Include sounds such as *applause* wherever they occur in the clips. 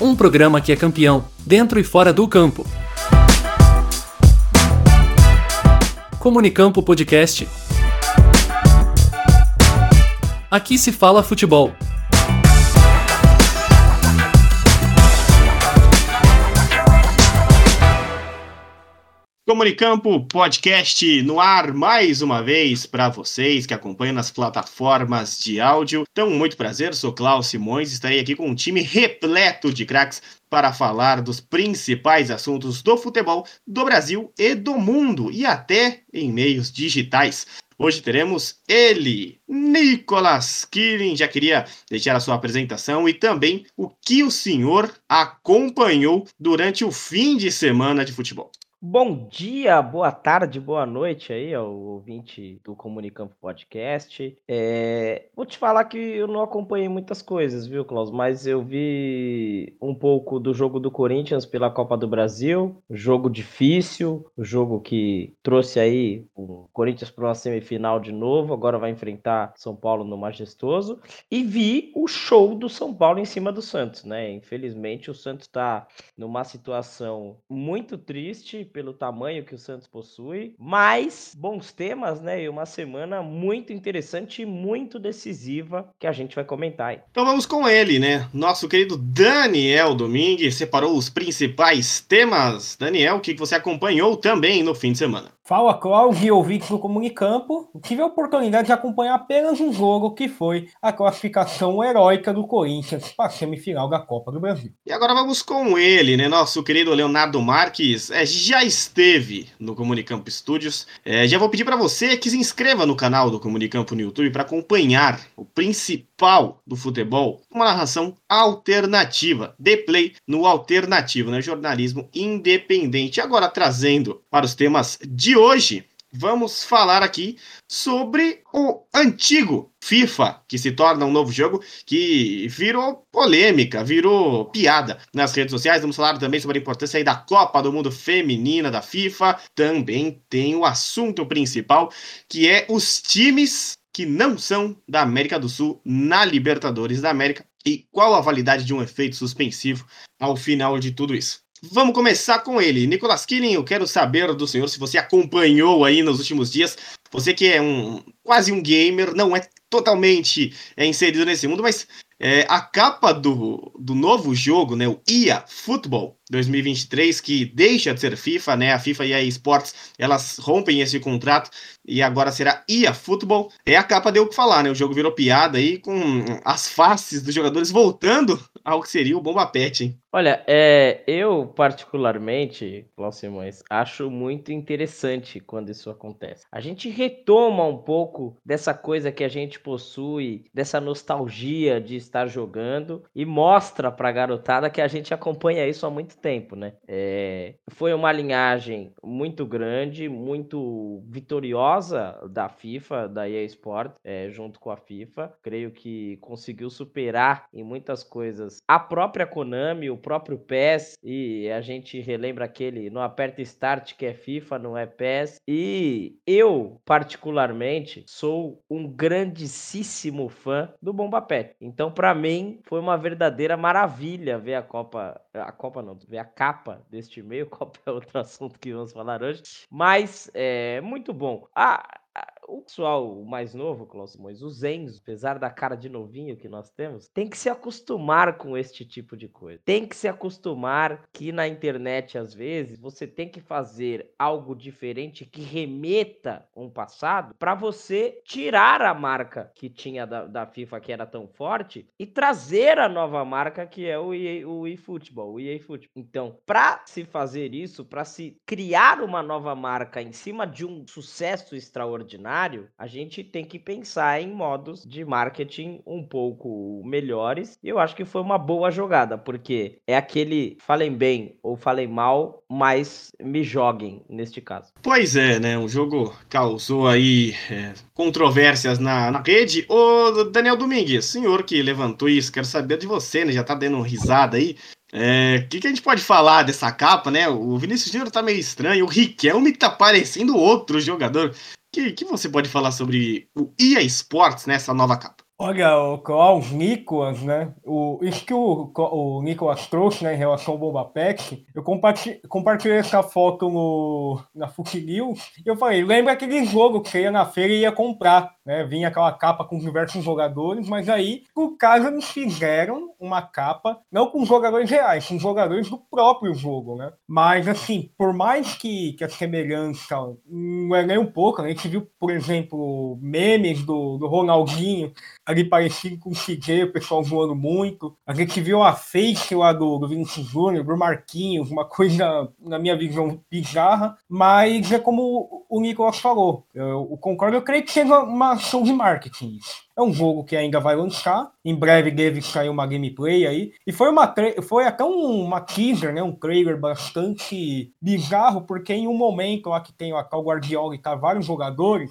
Um programa que é campeão, dentro e fora do campo. Comunicampo Podcast. Aqui se fala futebol. Comunicampo Podcast no ar mais uma vez para vocês que acompanham nas plataformas de áudio. Então, muito prazer, sou Klaus Simões, estarei aqui com um time repleto de craques para falar dos principais assuntos do futebol do Brasil e do mundo e até em meios digitais. Hoje teremos ele, Nicolas Killing. Já queria deixar a sua apresentação e também o que o senhor acompanhou durante o fim de semana de futebol. Bom dia, boa tarde, boa noite aí ao ouvinte do Comunicampo Podcast. É, vou te falar que eu não acompanhei muitas coisas, viu, Klaus? Mas eu vi um pouco do jogo do Corinthians pela Copa do Brasil, jogo difícil, jogo que trouxe aí o Corinthians para uma semifinal de novo, agora vai enfrentar São Paulo no Majestoso. E vi o show do São Paulo em cima do Santos, né? Infelizmente o Santos está numa situação muito triste pelo tamanho que o Santos possui, mas bons temas, né? E uma semana muito interessante e muito decisiva que a gente vai comentar aí. Então vamos com ele, né? Nosso querido Daniel Domingues separou os principais temas. Daniel, o que você acompanhou também no fim de semana? Fala, Cláudio, ouvintes do Comunicampo. Tive a oportunidade de acompanhar apenas um jogo que foi a classificação heróica do Corinthians para a semifinal da Copa do Brasil. E agora vamos com ele, né? Nosso querido Leonardo Marques é, já esteve no Comunicampo Studios. É, já vou pedir para você que se inscreva no canal do Comunicampo no YouTube para acompanhar o principal do futebol, uma narração alternativa, de play no alternativo, né? Jornalismo independente. Agora trazendo para os temas de hoje, vamos falar aqui sobre o antigo FIFA, que se torna um novo jogo que virou polêmica, virou piada nas redes sociais. Vamos falar também sobre a importância da Copa do Mundo Feminina da FIFA. Também tem o assunto principal, que é os times que não são da América do Sul na Libertadores da América e qual a validade de um efeito suspensivo ao final de tudo isso. Vamos começar com ele. Nicolas Killing, eu quero saber do senhor se você acompanhou aí nos últimos dias. Você que é um quase um gamer, não é totalmente é, inserido nesse mundo, mas é, a capa do, do novo jogo, né, o IA Football 2023, que deixa de ser FIFA, né, a FIFA e a eSports, elas rompem esse contrato e agora será IA Football. É a capa deu o que falar, né, o jogo virou piada aí com as faces dos jogadores voltando ao que seria o Bomba Pet, hein? Olha, é, eu particularmente, Cláudio Simões, acho muito interessante quando isso acontece. A gente retoma um pouco dessa coisa que a gente possui, dessa nostalgia de estar jogando e mostra pra garotada que a gente acompanha isso há muito tempo, né? É, foi uma linhagem muito grande, muito vitoriosa da FIFA, da EA Sport, é, junto com a FIFA. Creio que conseguiu superar em muitas coisas a própria Konami, o próprio PES, e a gente relembra aquele no aperta start que é FIFA, não é PES. E eu, particularmente, sou um grandíssimo fã do Bomba Pet. Então, para mim, foi uma verdadeira maravilha ver a Copa, a Copa não, ver a capa deste meio. *laughs* Copa é outro assunto que vamos falar hoje, mas é muito bom. Ah, o pessoal mais novo, Cláudio Simões, os Enzo, apesar da cara de novinho que nós temos, tem que se acostumar com este tipo de coisa. Tem que se acostumar que na internet, às vezes, você tem que fazer algo diferente que remeta um passado para você tirar a marca que tinha da, da, FIFA, que era tão forte, e trazer a nova marca que é o EA, eFootball, o EA Football. Então, para se fazer isso, para se criar uma nova marca em cima de um sucesso extraordinário, cenário, a gente tem que pensar em modos de marketing um pouco melhores. E eu acho que foi uma boa jogada, porque é aquele falem bem ou falem mal, mas me joguem neste caso. Pois é, né? O jogo causou aí é, controvérsias na, na rede. Ô, Daniel Domingues, senhor que levantou isso, quero saber de você, né? Já tá dando risada aí. O é, que, que, a gente pode falar dessa capa, né? O Vinícius Júnior tá meio estranho, o Riquelme tá parecendo outro jogador que, que você pode falar sobre o EA Sports nessa nova capa? Olha, o Klaus Nicolas, né? O, isso que o, o Nicolas trouxe né, em relação ao Boba Pet, eu compartilhei, compartilhei essa foto no, na Fuquilil e eu falei, lembra aquele jogo que você ia na feira e ia comprar, né? Vinha aquela capa com diversos jogadores, mas aí, por caso, eles fizeram uma capa, não com jogadores reais, com jogadores do próprio jogo, né? Mas, assim, por mais que, que a semelhança não é nem um pouco, a gente viu, por exemplo, memes do, do Ronaldinho ali parecido com o CJ, o pessoal voando muito. A gente viu a face lá do, do Vinicius Júnior, do Marquinhos, uma coisa, na minha visão, bizarra, mas é como o Nicolas falou. Eu, eu concordo, eu creio que seja uma ação de marketing isso. É um jogo que ainda vai lançar. Em breve deve sair uma gameplay aí. E foi uma foi até um, uma teaser, né? Um trailer bastante bizarro, porque em um momento lá que tem o Cal Guardiola e tá vários jogadores,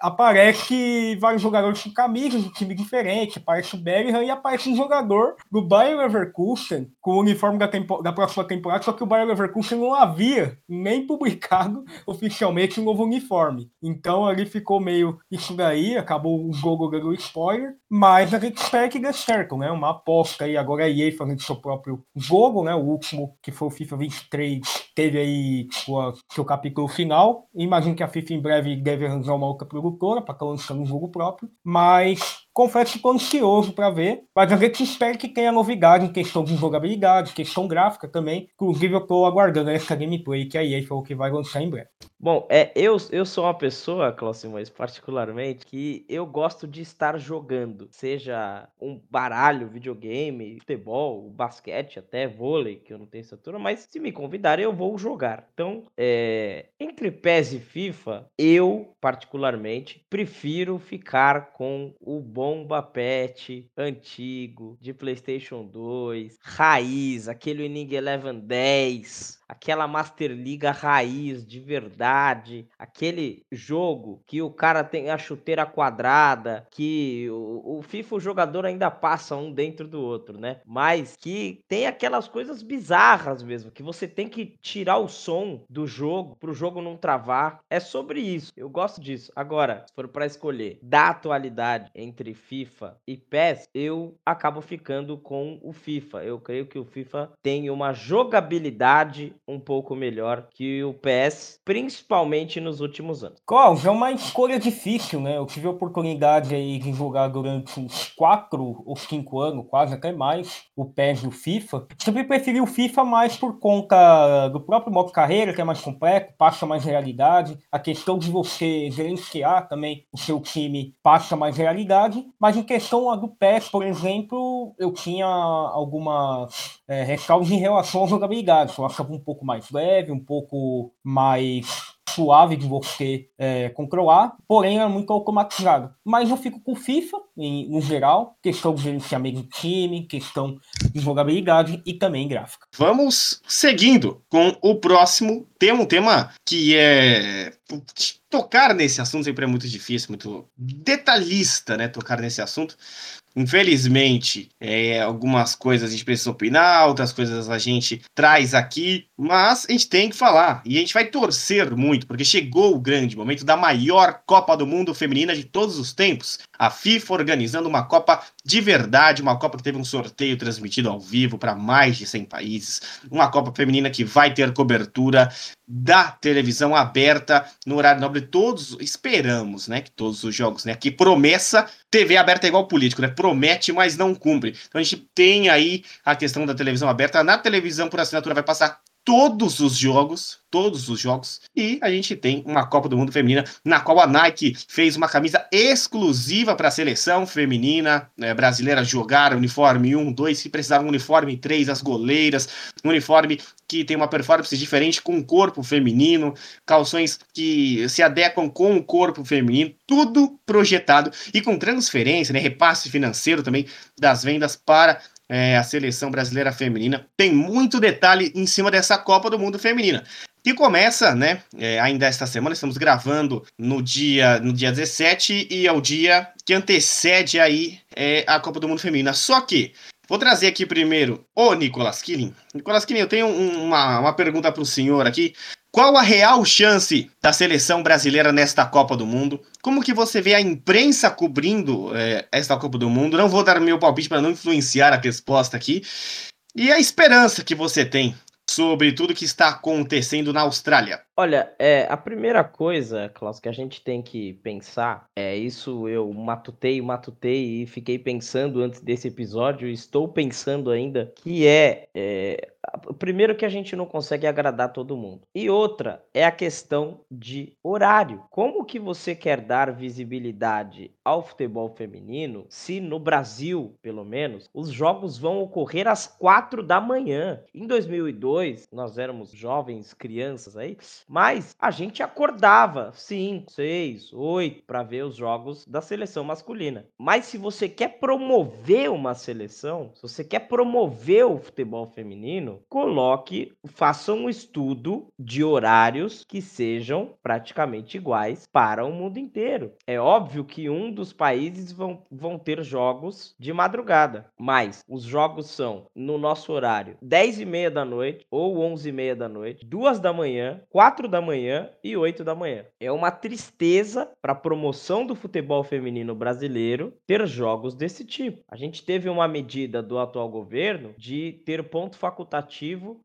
aparece vários jogadores com camisas de time diferente. Aparece o Bellingham e aparece um jogador do Bayern Leverkusen com o uniforme da, tempo, da próxima temporada, só que o Bayern Leverkusen não havia nem publicado *laughs* oficialmente um novo uniforme. Então ali ficou meio isso daí, acabou o jogo spoiler, mas a gente espera que dê certo, né? Uma aposta aí, agora a EA fazendo seu próprio jogo, né? O último, que foi o FIFA 23, teve aí o seu capítulo final. Imagino que a FIFA em breve deve arranjar uma outra produtora para estar lançando um jogo próprio, mas confesso que estou ansioso para ver, mas a gente espera que tenha novidade em questão de jogabilidade, questão gráfica também. Inclusive, eu estou aguardando essa gameplay que a EA falou que vai lançar em breve. Bom, é, eu, eu sou uma pessoa, Cláudio Simões, particularmente, que eu gosto de estar jogando. Seja um baralho, videogame, futebol, basquete, até vôlei, que eu não tenho estatura, mas se me convidarem, eu vou jogar. Então, é, entre PES e FIFA, eu, particularmente, prefiro ficar com o Bomba Pet antigo, de PlayStation 2, raiz, aquele Winning Eleven 10, aquela Master Liga raiz de verdade, aquele jogo que o cara tem a chuteira quadrada, que o, o, FIFA o jogador ainda passa um dentro do outro, né? Mas que tem aquelas coisas bizarras mesmo, que você tem que tirar o som do jogo pro jogo não travar. É sobre isso. Eu gosto disso. Agora, se for para escolher da atualidade entre FIFA e PES, eu acabo ficando com o FIFA. Eu creio que o FIFA tem uma jogabilidade um pouco melhor que o PS, principalmente nos últimos anos. Klaus, é uma escolha difícil, né? Eu tive a oportunidade aí de jogar durante uns 4 ou 5 anos, quase até mais, o PES e o FIFA. Sempre preferi o FIFA mais por conta do próprio modo carreira, que é mais completo, passa mais realidade. A questão de você gerenciar também o seu time passa mais realidade. Mas em questão do PES, por exemplo, eu tinha algumas é, em relação à jogabilidade. Eu achava um pouco mais leve, um pouco mais suave de você é, controlar, porém é muito automatizado. Mas eu fico com FIFA, em, no geral, questão de gerenciamento de time, questão de jogabilidade e também gráfica. Vamos seguindo com o próximo tema, um tema que é tocar nesse assunto sempre é muito difícil, muito detalhista, né? Tocar nesse assunto. Infelizmente, é, algumas coisas a gente precisa opinar, outras coisas a gente traz aqui, mas a gente tem que falar e a gente vai torcer muito, porque chegou o grande momento da maior Copa do Mundo feminina de todos os tempos. A FIFA organizando uma Copa de verdade, uma Copa que teve um sorteio transmitido ao vivo para mais de 100 países, uma Copa feminina que vai ter cobertura da televisão aberta no horário nobre. Todos esperamos, né, que todos os jogos, né, que promessa TV aberta é igual político, né? Promete, mas não cumpre. Então a gente tem aí a questão da televisão aberta. Na televisão por assinatura vai passar todos os jogos, todos os jogos, e a gente tem uma Copa do Mundo Feminina, na qual a Nike fez uma camisa exclusiva para a seleção feminina né, brasileira jogar, uniforme 1, 2, se precisar um uniforme 3, as goleiras, um uniforme que tem uma performance diferente com o corpo feminino, calções que se adequam com o corpo feminino, tudo projetado e com transferência, né, repasse financeiro também das vendas para é, a seleção brasileira feminina. Tem muito detalhe em cima dessa Copa do Mundo feminina. Que começa, né? É, ainda esta semana, estamos gravando no dia, no dia 17 e é o dia que antecede aí é, a Copa do Mundo Feminina. Só que Vou trazer aqui primeiro o Nicolas Killing. Nicolas Killing, eu tenho um, uma, uma pergunta para o senhor aqui. Qual a real chance da seleção brasileira nesta Copa do Mundo? Como que você vê a imprensa cobrindo é, esta Copa do Mundo? Não vou dar meu palpite para não influenciar a resposta aqui. E a esperança que você tem sobre tudo que está acontecendo na Austrália? Olha, é, a primeira coisa, Klaus, que a gente tem que pensar, é isso eu matutei, matutei e fiquei pensando antes desse episódio, estou pensando ainda, que é, é primeiro que a gente não consegue agradar todo mundo. E outra é a questão de horário. Como que você quer dar visibilidade ao futebol feminino se no Brasil, pelo menos, os jogos vão ocorrer às quatro da manhã? Em 2002, nós éramos jovens, crianças aí, mas a gente acordava 5, 6, 8 para ver os jogos da seleção masculina. Mas se você quer promover uma seleção, se você quer promover o futebol feminino, coloque, faça um estudo de horários que sejam praticamente iguais para o mundo inteiro. É óbvio que um dos países vão, vão ter jogos de madrugada, mas os jogos são no nosso horário 10 e meia da noite ou 11 e meia da noite, 2 da manhã, 4 da manhã e 8 da manhã. É uma tristeza para a promoção do futebol feminino brasileiro ter jogos desse tipo. A gente teve uma medida do atual governo de ter ponto facultativo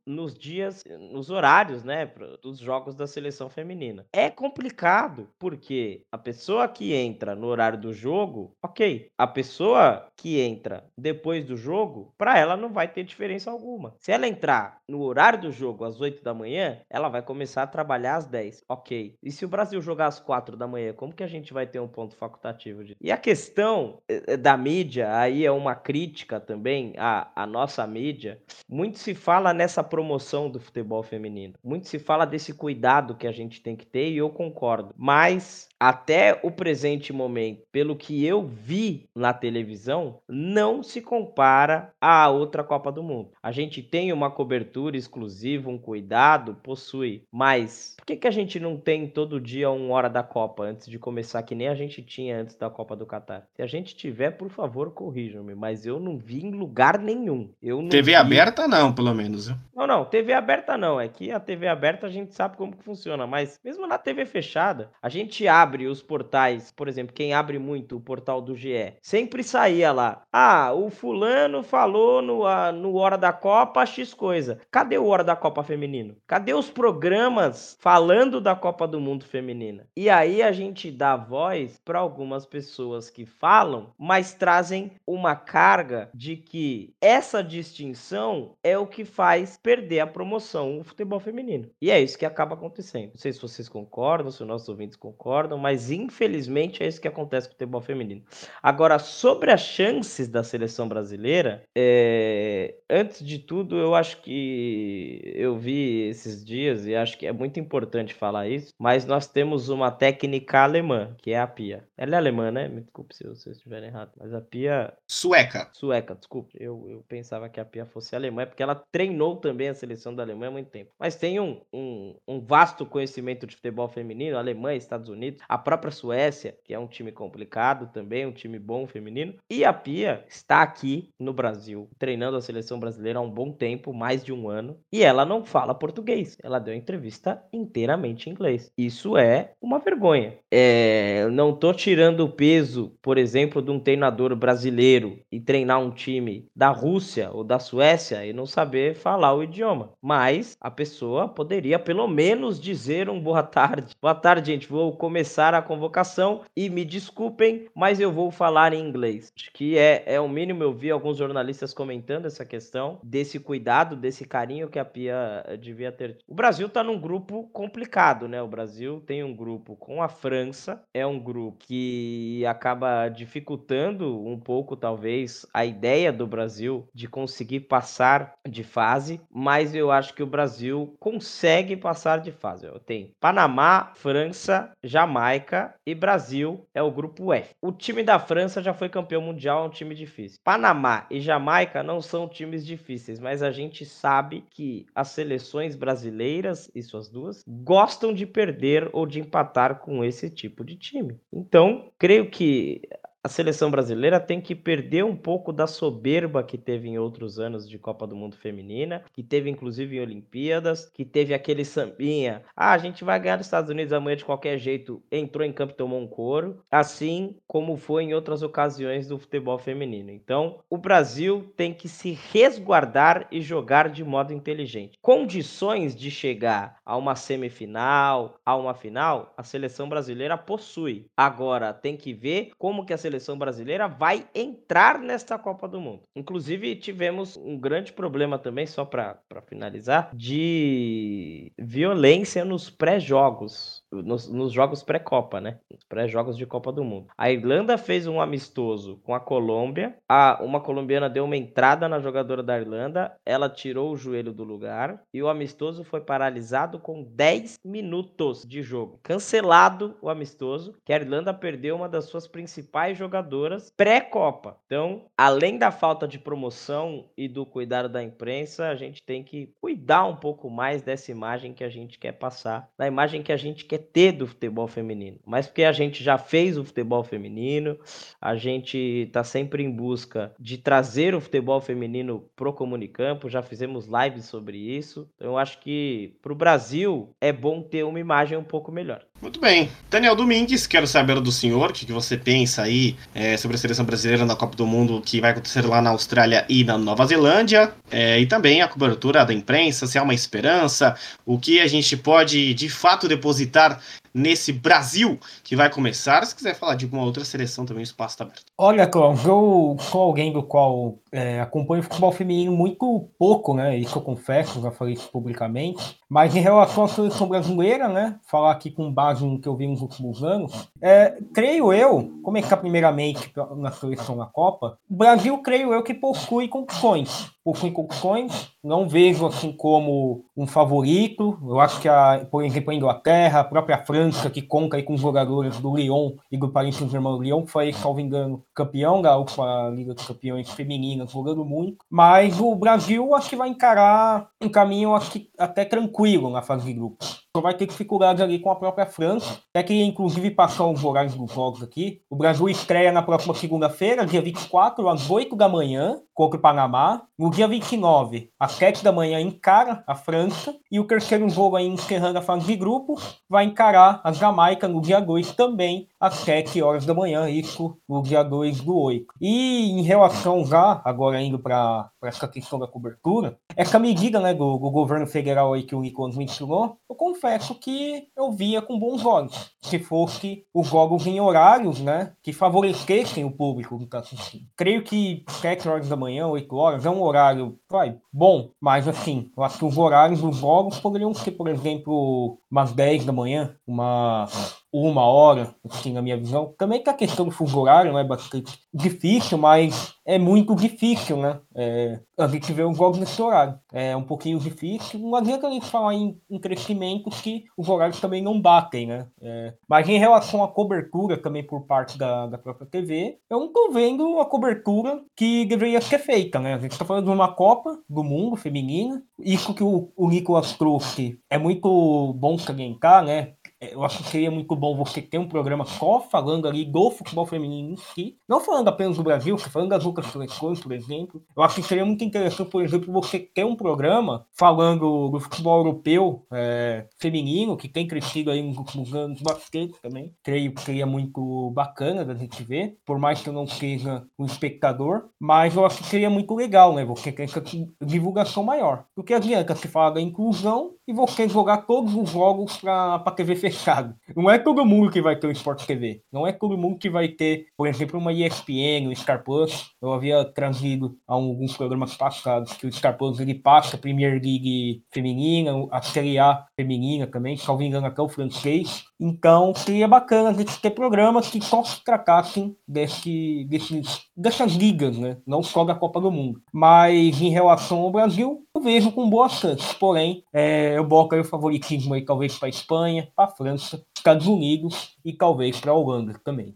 nos dias, nos horários, né, dos jogos da seleção feminina. É complicado porque a pessoa que entra no horário do jogo, ok. A pessoa que entra depois do jogo, para ela não vai ter diferença alguma. Se ela entrar no horário do jogo às 8 da manhã, ela vai começar a trabalhar às 10. Ok. E se o Brasil jogar às 4 da manhã, como que a gente vai ter um ponto facultativo? De... E a questão eh, eh, da mídia, aí é uma crítica também à, à nossa mídia. Muito se fala nessa promoção do futebol feminino. Muito se fala desse cuidado que a gente tem que ter e eu concordo. Mas até o presente momento, pelo que eu vi na televisão, não se compara à outra Copa do Mundo. A gente tem uma cobertura exclusiva, um cuidado, possui, mas por que, que a gente não tem todo dia uma hora da Copa antes de começar, que nem a gente tinha antes da Copa do Catar? Se a gente tiver, por favor, corrijam-me, mas eu não vi em lugar nenhum. Eu TV vi... aberta, não, pelo menos. Não, não, TV aberta não. É que a TV aberta a gente sabe como que funciona, mas mesmo na TV fechada, a gente abre abre os portais, por exemplo, quem abre muito o portal do GE, sempre saía lá. Ah, o fulano falou no, a, no Hora da Copa X coisa. Cadê o Hora da Copa Feminino? Cadê os programas falando da Copa do Mundo Feminina? E aí a gente dá voz para algumas pessoas que falam, mas trazem uma carga de que essa distinção é o que faz perder a promoção o futebol feminino. E é isso que acaba acontecendo. Não sei se vocês concordam, se os nossos ouvintes concordam, mas infelizmente é isso que acontece com o futebol feminino. Agora, sobre as chances da seleção brasileira, é... antes de tudo, eu acho que eu vi esses dias e acho que é muito importante falar isso, mas nós temos uma técnica alemã, que é a Pia. Ela é alemã, né? Me desculpe se eu estiver errado, mas a Pia. Sueca. Sueca, desculpe. Eu, eu pensava que a Pia fosse alemã, porque ela treinou também a seleção da Alemanha há muito tempo. Mas tem um, um, um vasto conhecimento de futebol feminino, Alemanha, Estados Unidos a própria Suécia, que é um time complicado também, um time bom feminino, e a Pia está aqui no Brasil, treinando a seleção brasileira há um bom tempo, mais de um ano, e ela não fala português. Ela deu entrevista inteiramente em inglês. Isso é uma vergonha. É, não tô tirando o peso, por exemplo, de um treinador brasileiro e treinar um time da Rússia ou da Suécia e não saber falar o idioma, mas a pessoa poderia pelo menos dizer um boa tarde. Boa tarde, gente. Vou começar começar a convocação e me desculpem, mas eu vou falar em inglês. Que é, é o mínimo. Eu vi alguns jornalistas comentando essa questão desse cuidado, desse carinho que a Pia eh, devia ter. O Brasil está num grupo complicado, né? O Brasil tem um grupo com a França, é um grupo que acaba dificultando um pouco, talvez, a ideia do Brasil de conseguir passar de fase, mas eu acho que o Brasil consegue passar de fase. Tem Panamá, França, Jamaica Jamaica e Brasil é o grupo F. O time da França já foi campeão mundial, é um time difícil. Panamá e Jamaica não são times difíceis, mas a gente sabe que as seleções brasileiras e suas duas gostam de perder ou de empatar com esse tipo de time. Então, creio que a seleção brasileira tem que perder um pouco da soberba que teve em outros anos de Copa do Mundo Feminina, que teve inclusive em Olimpíadas, que teve aquele sambinha. Ah, a gente vai ganhar dos Estados Unidos amanhã de qualquer jeito. Entrou em campo e tomou um couro. Assim como foi em outras ocasiões do futebol feminino. Então, o Brasil tem que se resguardar e jogar de modo inteligente. Condições de chegar a uma semifinal, a uma final, a seleção brasileira possui. Agora, tem que ver como que a seleção brasileira vai entrar nesta Copa do Mundo. Inclusive, tivemos um grande problema também, só para finalizar, de violência nos pré-jogos nos, nos jogos pré-Copa, né? Pré-jogos de Copa do Mundo. A Irlanda fez um amistoso com a Colômbia. A, uma colombiana deu uma entrada na jogadora da Irlanda. Ela tirou o joelho do lugar. E o amistoso foi paralisado com 10 minutos de jogo. Cancelado o amistoso, que a Irlanda perdeu uma das suas principais jogadoras pré-Copa. Então, além da falta de promoção e do cuidado da imprensa, a gente tem que cuidar um pouco mais dessa imagem que a gente quer passar, da imagem que a gente quer quer ter do futebol feminino, mas porque a gente já fez o futebol feminino, a gente está sempre em busca de trazer o futebol feminino pro Comunicampo, já fizemos lives sobre isso. Então, eu acho que para o Brasil é bom ter uma imagem um pouco melhor. Muito bem. Daniel Domingues, quero saber do senhor o que, que você pensa aí é, sobre a seleção brasileira na Copa do Mundo que vai acontecer lá na Austrália e na Nova Zelândia, é, e também a cobertura da imprensa, se há uma esperança, o que a gente pode de fato depositar lugar nesse Brasil que vai começar. Se quiser falar de alguma outra seleção também, o espaço está aberto. Olha, Cláudio, eu sou alguém do qual é, acompanho o futebol feminino muito pouco, né? Isso eu confesso, já falei isso publicamente. Mas em relação à seleção brasileira, né? Falar aqui com base no que eu vi nos últimos anos, é, creio eu, começar primeiramente na seleção na Copa, o Brasil, creio eu, que possui condições possui condições, não vejo assim como um favorito. Eu acho que, a, por exemplo, a Inglaterra, a própria França, que conta com jogadores do Lyon e do Paris Saint-Germain. Lyon foi, salvo engano, campeão da última Liga dos Campeões feminina, jogando muito. Mas o Brasil acho que vai encarar um caminho aqui, até tranquilo na fase de grupos só vai ter dificuldades ali com a própria França. Até que, inclusive, passou os horários dos jogos aqui. O Brasil estreia na próxima segunda-feira, dia 24, às 8 da manhã, contra o Panamá. No dia 29, às 7 da manhã, encara a França. E o terceiro jogo, aí, encerrando a fase de grupo, vai encarar a Jamaica no dia 2 também, às 7 horas da manhã, isso no dia 2 do 8. E em relação já, agora indo para essa questão da cobertura, essa medida né, do, do governo federal aí que o Nicolas mencionou, eu confesso que eu via com bons olhos. Se fosse os jogos em horários né, que favorecessem o público que está assistindo. Creio que 7 horas da manhã, 8 horas, é um horário vai, bom, mas assim, eu acho que os horários dos jogos poderiam ser, por exemplo, umas 10 da manhã, uma uma hora, assim, na minha visão. Também que a questão do fuso horário não é bastante difícil, mas é muito difícil, né? É, a gente vê os jogos nesse horário. É um pouquinho difícil. Não adianta a gente falar em, em crescimento que os horários também não batem, né? É, mas em relação à cobertura também por parte da, da própria TV, eu não tô vendo a cobertura que deveria ser feita, né? A gente tá falando de uma Copa do Mundo feminina. Isso que o, o Nicolas trouxe é muito bom salientar, né? É, eu acho que seria muito bom você ter um programa só falando ali do futebol feminino em si, não falando apenas do Brasil, falando das outras seleções, por exemplo. Eu acho que seria muito interessante, por exemplo, você ter um programa falando do futebol europeu é, feminino, que tem crescido aí nos últimos anos bastante também. Creio que seria muito bacana da gente ver, por mais que eu não seja um espectador, mas eu acho que seria muito legal, né? Você ter essa divulgação maior. Porque adianta se falar da inclusão e você jogar todos os jogos para TV fechado. Não é todo mundo que vai ter o Sport TV. Não é todo mundo que vai ter, por exemplo, uma ESPN, o Star Plus. Eu havia trazido alguns programas passados que o Star Plus ele passa a Premier League feminina, a Série A feminina também, salvo engano até o francês. Então, seria bacana a gente ter programas que só se tratassem desse, desses, dessas ligas, né? Não só da Copa do Mundo. Mas em relação ao Brasil, eu vejo com boas chances. Porém, é, eu boto aí o favoritismo aí, talvez para Espanha, para França, Estados Unidos e talvez para Holanda também.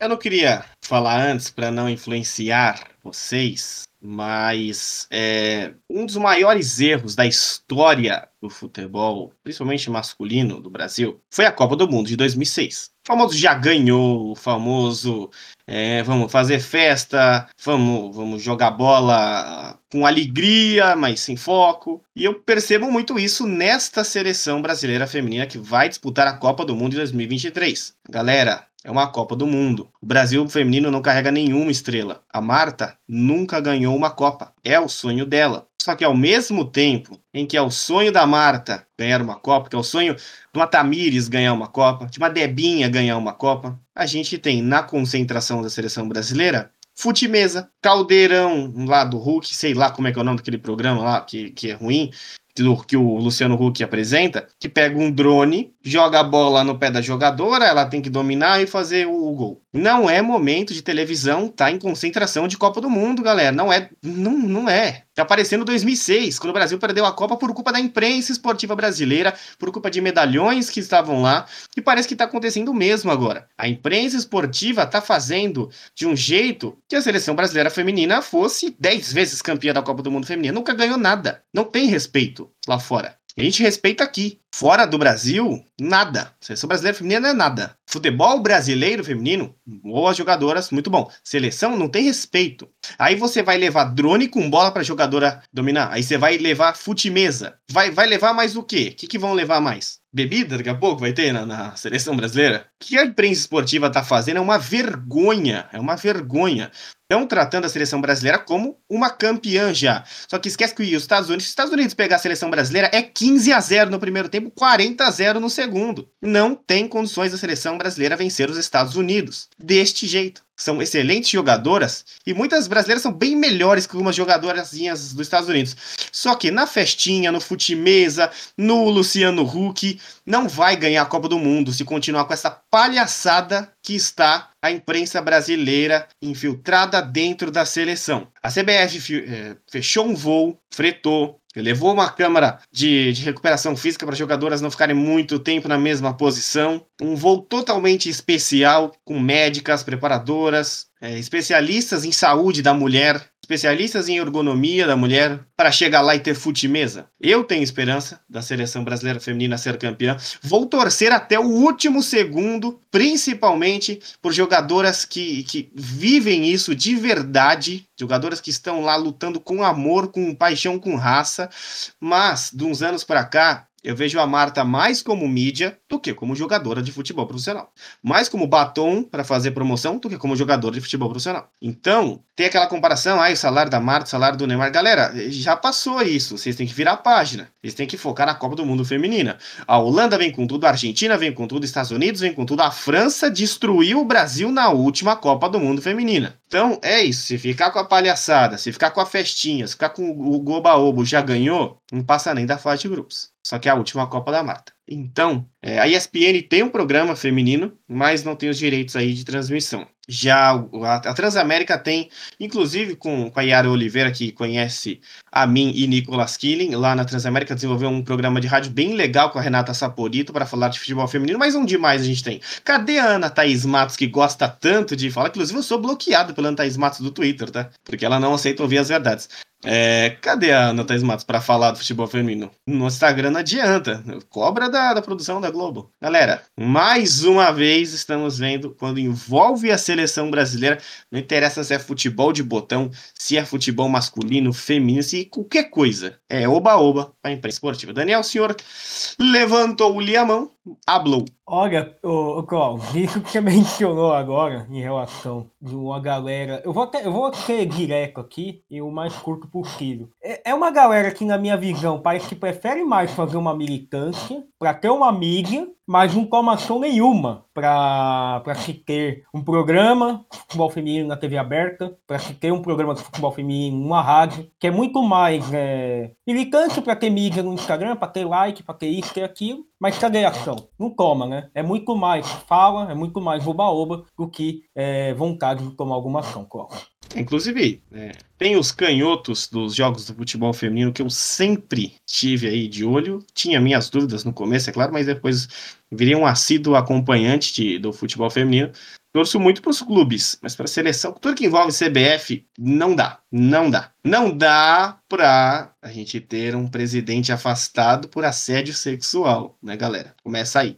Eu não queria falar antes para não influenciar vocês mas é, um dos maiores erros da história do futebol, principalmente masculino do Brasil, foi a Copa do Mundo de 2006. O famoso já ganhou, o famoso é, vamos fazer festa, vamos, vamos jogar bola com alegria, mas sem foco. E eu percebo muito isso nesta seleção brasileira feminina que vai disputar a Copa do Mundo em 2023. Galera, é uma Copa do Mundo. O Brasil feminino não carrega nenhuma estrela. A Marta nunca ganhou uma Copa. É o sonho dela. Só que ao mesmo tempo em que é o sonho da Marta ganhar uma Copa, que é o sonho de uma Tamires ganhar uma Copa, de uma Debinha ganhar uma Copa, a gente tem na concentração da seleção brasileira Futimesa, Caldeirão lá do Hulk, sei lá como é que é o nome daquele programa lá, que, que é ruim, que o Luciano Huck apresenta, que pega um drone, joga a bola no pé da jogadora, ela tem que dominar e fazer o, gol. Não é momento de televisão, tá em concentração de Copa do Mundo, galera. Não é, não, não é. Tá aparecendo 2006, quando o Brasil perdeu a Copa por culpa da imprensa esportiva brasileira, por culpa de medalhões que estavam lá, e parece que tá acontecendo o mesmo agora. A imprensa esportiva tá fazendo de um jeito que a seleção brasileira feminina fosse 10 vezes campeã da Copa do Mundo feminina, nunca ganhou nada. Não tem respeito lá fora. A gente respeita aqui. Fora do Brasil, nada. Seleção brasileira feminina não é nada. Futebol brasileiro feminino, boas jogadoras, muito bom. Seleção não tem respeito. Aí você vai levar drone com bola para jogadora dominar. Aí você vai levar fute-mesa. Vai, vai levar mais o quê? O que, que vão levar mais? Bebida daqui a pouco vai ter na, na seleção brasileira? O que a imprensa esportiva tá fazendo é uma vergonha. É uma vergonha estão tratando a seleção brasileira como uma campeã já. Só que esquece que os Estados Unidos, se os Estados Unidos pegar a seleção brasileira, é 15 a 0 no primeiro tempo, 40 a 0 no segundo. Não tem condições da seleção brasileira vencer os Estados Unidos deste jeito são excelentes jogadoras e muitas brasileiras são bem melhores que algumas jogadorazinhas dos Estados Unidos. Só que na festinha, no fute-mesa, no Luciano Huck, não vai ganhar a Copa do Mundo se continuar com essa palhaçada que está a imprensa brasileira infiltrada dentro da seleção. A CBF eh, fechou um voo, fretou, levou uma câmara de, de recuperação física para jogadoras não ficarem muito tempo na mesma posição. Um voo totalmente especial, com médicas, preparadoras, é, especialistas em saúde da mulher, especialistas em ergonomia da mulher, para chegar lá e ter fute-mesa. Eu tenho esperança da seleção brasileira feminina ser campeã. Vou torcer até o último segundo, principalmente por jogadoras que, que vivem isso de verdade, jogadoras que estão lá lutando com amor, com paixão, com raça. Mas, de uns anos para cá, eu vejo a Marta mais como mídia do que como jogadora de futebol profissional. Mais como batom para fazer promoção do que como jogadora de futebol profissional. Então, tem aquela comparação, ah, o salário da Marta, o salário do Neymar. Galera, já passou isso. Vocês têm que virar a página. Vocês têm que focar na Copa do Mundo Feminina. A Holanda vem com tudo, a Argentina vem com tudo, os Estados Unidos vem com tudo. A França destruiu o Brasil na última Copa do Mundo Feminina. Então, é isso. Se ficar com a palhaçada, se ficar com a festinha, se ficar com o Goba-Obo já ganhou, não passa nem da fase de grupos. Só que é a última Copa da Marta. Então, é, a ESPN tem um programa feminino, mas não tem os direitos aí de transmissão. Já a, Transamérica tem, inclusive com, com a Yara Oliveira, que conhece a mim e Nicolas Killing, lá na Transamérica desenvolveu um programa de rádio bem legal com a Renata Saporito para falar de futebol feminino, mas onde mais a gente tem? Cadê a Ana Thaís Matos, que gosta tanto de falar? Inclusive, eu sou bloqueado pela Ana Thaís Matos do Twitter, tá? Porque ela não aceita ouvir as verdades. É, cadê a Ana Thaís Matos para falar do futebol feminino? No Instagram não adianta. Cobra da, da produção da Globo. Galera, mais uma vez estamos vendo quando envolve a seleção brasileira. Não interessa se é futebol de botão, se é futebol masculino, feminino, se qualquer coisa. É oba-oba para a imprensa esportiva. Daniel, o senhor levantou-lhe a mão, hablou. Olha, *laughs* o, o isso que você mencionou agora em relação de uma galera. Eu vou, até, eu vou ser direto aqui e o mais curto possível. É, é uma galera que, na minha visão, parece que prefere mais fazer uma militância para ter uma mídia mas não toma ação nenhuma para se ter um programa de futebol feminino na TV aberta, para se ter um programa de futebol feminino numa rádio, que é muito mais é, para ter mídia no Instagram, para ter like, para ter isso, ter aquilo, mas cadê a ação? Não toma, né? É muito mais fala, é muito mais oba-oba do que é, vontade de tomar alguma ação, Cláudio. Inclusive, é, tem os canhotos dos jogos do futebol feminino que eu sempre tive aí de olho. Tinha minhas dúvidas no começo, é claro, mas depois virei um assíduo acompanhante de, do futebol feminino. Torço muito para os clubes, mas para a seleção, tudo que envolve CBF, não dá. Não dá. Não dá para a gente ter um presidente afastado por assédio sexual, né, galera? Começa aí.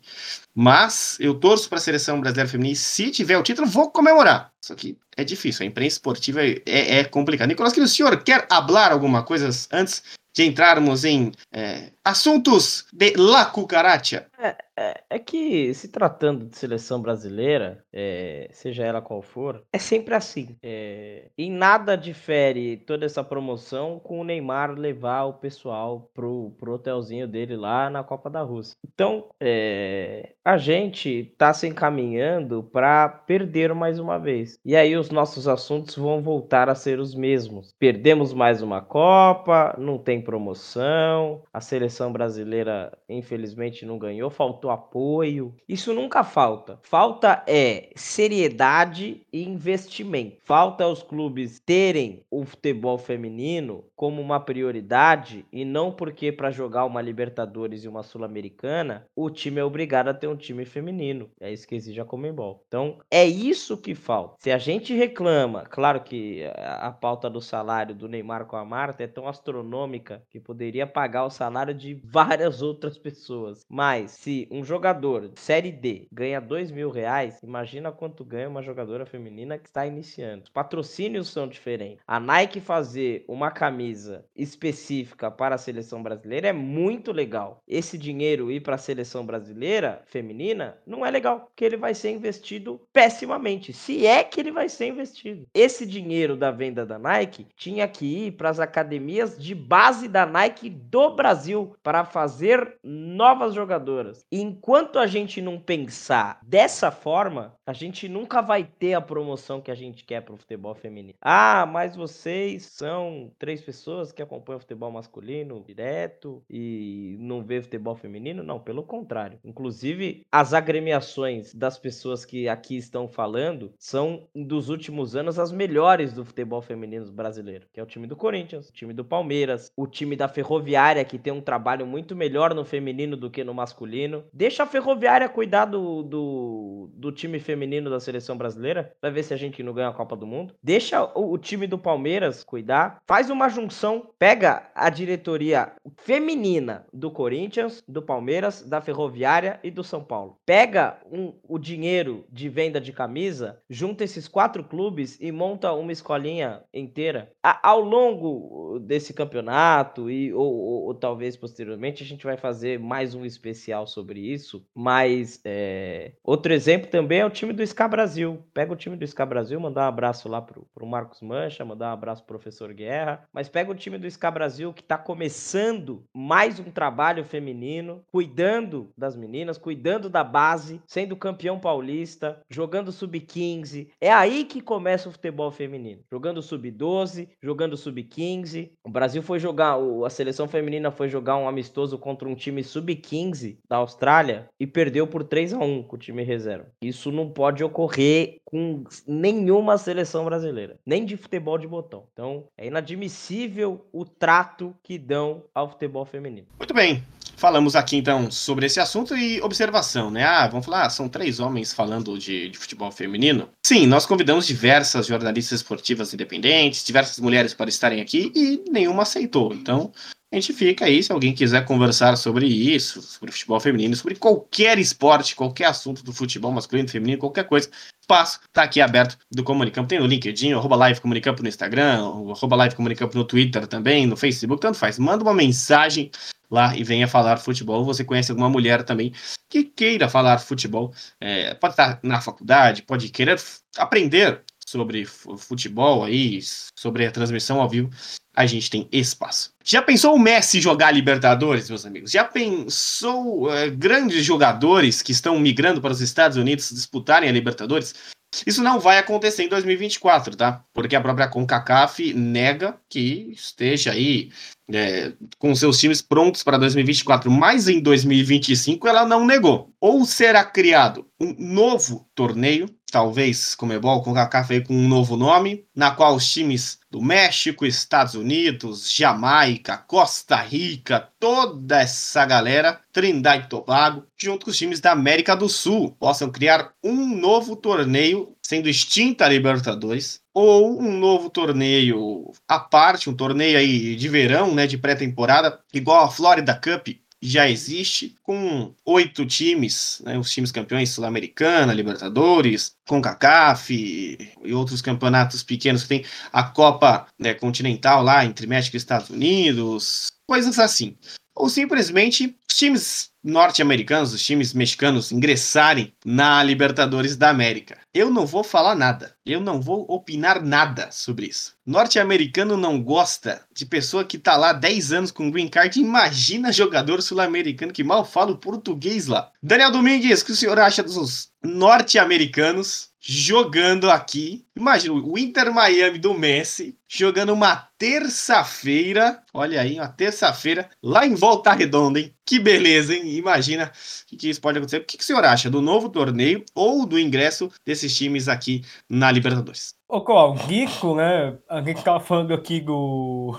Mas eu torço para a seleção brasileira feminina. Se tiver o título, vou comemorar. Só que é difícil. A imprensa esportiva é, é complicado. Nicolas, o senhor quer falar alguma coisa antes de entrarmos em é, assuntos de la cucaracha? É, é, é, que, se tratando de seleção brasileira, é, seja ela qual for, é sempre assim. É, em nada difere toda essa promoção com o Neymar levar o pessoal pro, pro hotelzinho dele lá na Copa da Rússia. Então, é, a gente tá se encaminhando para perder mais uma vez. E aí os nossos assuntos vão voltar a ser os mesmos. Perdemos mais uma Copa, não tem promoção, a seleção brasileira, infelizmente, não ganhou, faltou apoio. Isso nunca falta. Falta é seriedade e investimento. Falta os clubes terem o futebol feminino como uma prioridade e não porque para jogar uma Libertadores e uma Sul-Americana, o time é obrigado a ter um time feminino. É isso que exige a Comembol. Então, é isso que falta. Se a gente reclama, claro que a pauta do salário do Neymar com a Marta é tão astronômica que poderia pagar o salário de *laughs* várias outras pessoas. Mas se um jogador Série D ganha dois mil reais, imagina quanto ganha uma jogadora feminina que está iniciando. Os patrocínios são diferentes. A Nike fazer uma camisa específica para a seleção brasileira é muito legal. Esse dinheiro ir para a seleção brasileira feminina não é legal, porque ele vai ser investido pessimamente, se é que ele vai ser investido. Esse dinheiro da venda da Nike tinha que ir para as academias de base da Nike do Brasil para fazer novas jogadoras. Enquanto a gente não pensar dessa forma, a gente nunca vai ter a promoção que a gente quer para o futebol feminino. Ah, mas vocês são três pessoas que acompanham o futebol masculino direto e não vê futebol feminino? Não, pelo contrário. Inclusive, as agremiações das pessoas que aqui estão falando são, dos últimos anos, as melhores do futebol feminino brasileiro, que é o time do Corinthians, o time do Palmeiras, o time da Ferroviária, que tem um trabalho muito melhor no feminino do que no masculino. Deixa a Ferroviária cuidar do, do, do, time feminino da seleção brasileira. Vai ver se a gente não ganha a Copa do Mundo. Deixa o, o time do Palmeiras cuidar. Faz uma junção. Pega a diretoria feminina do Corinthians, do Palmeiras, da Ferroviária e do São Paulo. Pega um, o dinheiro de venda de camisa, junta esses quatro clubes e monta uma escolinha inteira. A, ao longo desse campeonato e ou, ou, ou talvez posteriormente a gente vai fazer mais um especial sobre isso, mas é... outro exemplo também é o time do SCA Brasil. Pega o time do SCA Brasil, mandar um abraço lá pro, pro Marcos Mancha, mandar um abraço pro professor Guerra, mas pega o time do SCA Brasil que tá começando mais um trabalho feminino, cuidando das meninas, cuidando da base, sendo campeão paulista, jogando sub-15. É aí que começa o futebol feminino. Jogando sub-12, jogando sub-15. O Brasil foi jogar, a seleção feminina foi jogar um amistoso contra um time sub-15 da Austrália e perdeu por 3 a 1 com o time reserva. Isso não pode ocorrer com nenhuma seleção brasileira, nem de futebol de botão. Então, é inadmissível o trato que dão ao futebol feminino. Muito bem. Falamos aqui então sobre esse assunto e observação, né? Ah, vamos falar, ah, são três homens falando de, de, futebol feminino. Sim, nós convidamos diversas jornalistas esportivas independentes, diversas mulheres para estarem aqui e nenhuma aceitou. Então, a gente fica aí, se alguém quiser conversar sobre isso, sobre futebol feminino, sobre qualquer esporte, qualquer assunto do futebol masculino, feminino, qualquer coisa, espaço tá aqui aberto do Comunicampo. Tem no LinkedIn, arroba Live Comunicampo no Instagram, arroba Live Comunicampo no Twitter também, no Facebook, tanto faz. Manda uma mensagem lá e venha falar futebol. Você conhece alguma mulher também que queira falar futebol, é, pode estar na faculdade, pode querer aprender sobre futebol aí, sobre a transmissão ao vivo, a gente tem espaço. Já pensou o Messi jogar Libertadores, meus amigos? Já pensou uh, grandes jogadores que estão migrando para os Estados Unidos disputarem a Libertadores? Isso não vai acontecer em 2024, tá? Porque a própria CONCACAF nega que esteja aí é, com seus times prontos para 2024, mas em 2025 ela não negou. Ou será criado um novo torneio, talvez Comebol, CONCACAF aí com um novo nome, na qual os times do México, Estados Unidos, Jamaica, Costa Rica, toda essa galera, Trindade e Tobago, junto com os times da América do Sul, possam criar um novo torneio, sendo extinta a Libertadores, ou um novo torneio à parte, um torneio aí de verão, né, de pré-temporada, igual a Florida Cup, já existe, com oito times, né, os times campeões Sul-Americana, Libertadores, CONCACAF e, outros campeonatos pequenos que tem a Copa né, Continental lá entre México e Estados Unidos, coisas assim. Ou simplesmente os times norte-americanos, os times mexicanos ingressarem na Libertadores da América. Eu não vou falar nada. Eu não vou opinar nada sobre isso. Norte-americano não gosta de pessoa que tá lá 10 anos com green card. Imagina jogador sul-americano que mal fala o português lá. Daniel Domingues, o que o senhor acha dos norte-americanos jogando aqui. Imagina, o Inter Miami do Messi jogando uma terça-feira. Olha aí, uma terça-feira lá em Volta Redonda, hein? Que beleza, hein? Imagina o que isso pode acontecer. O que o senhor acha do novo torneio ou do ingresso desses times aqui na Libertadores? Ô, Col, Guico, né? A gente tava falando aqui do,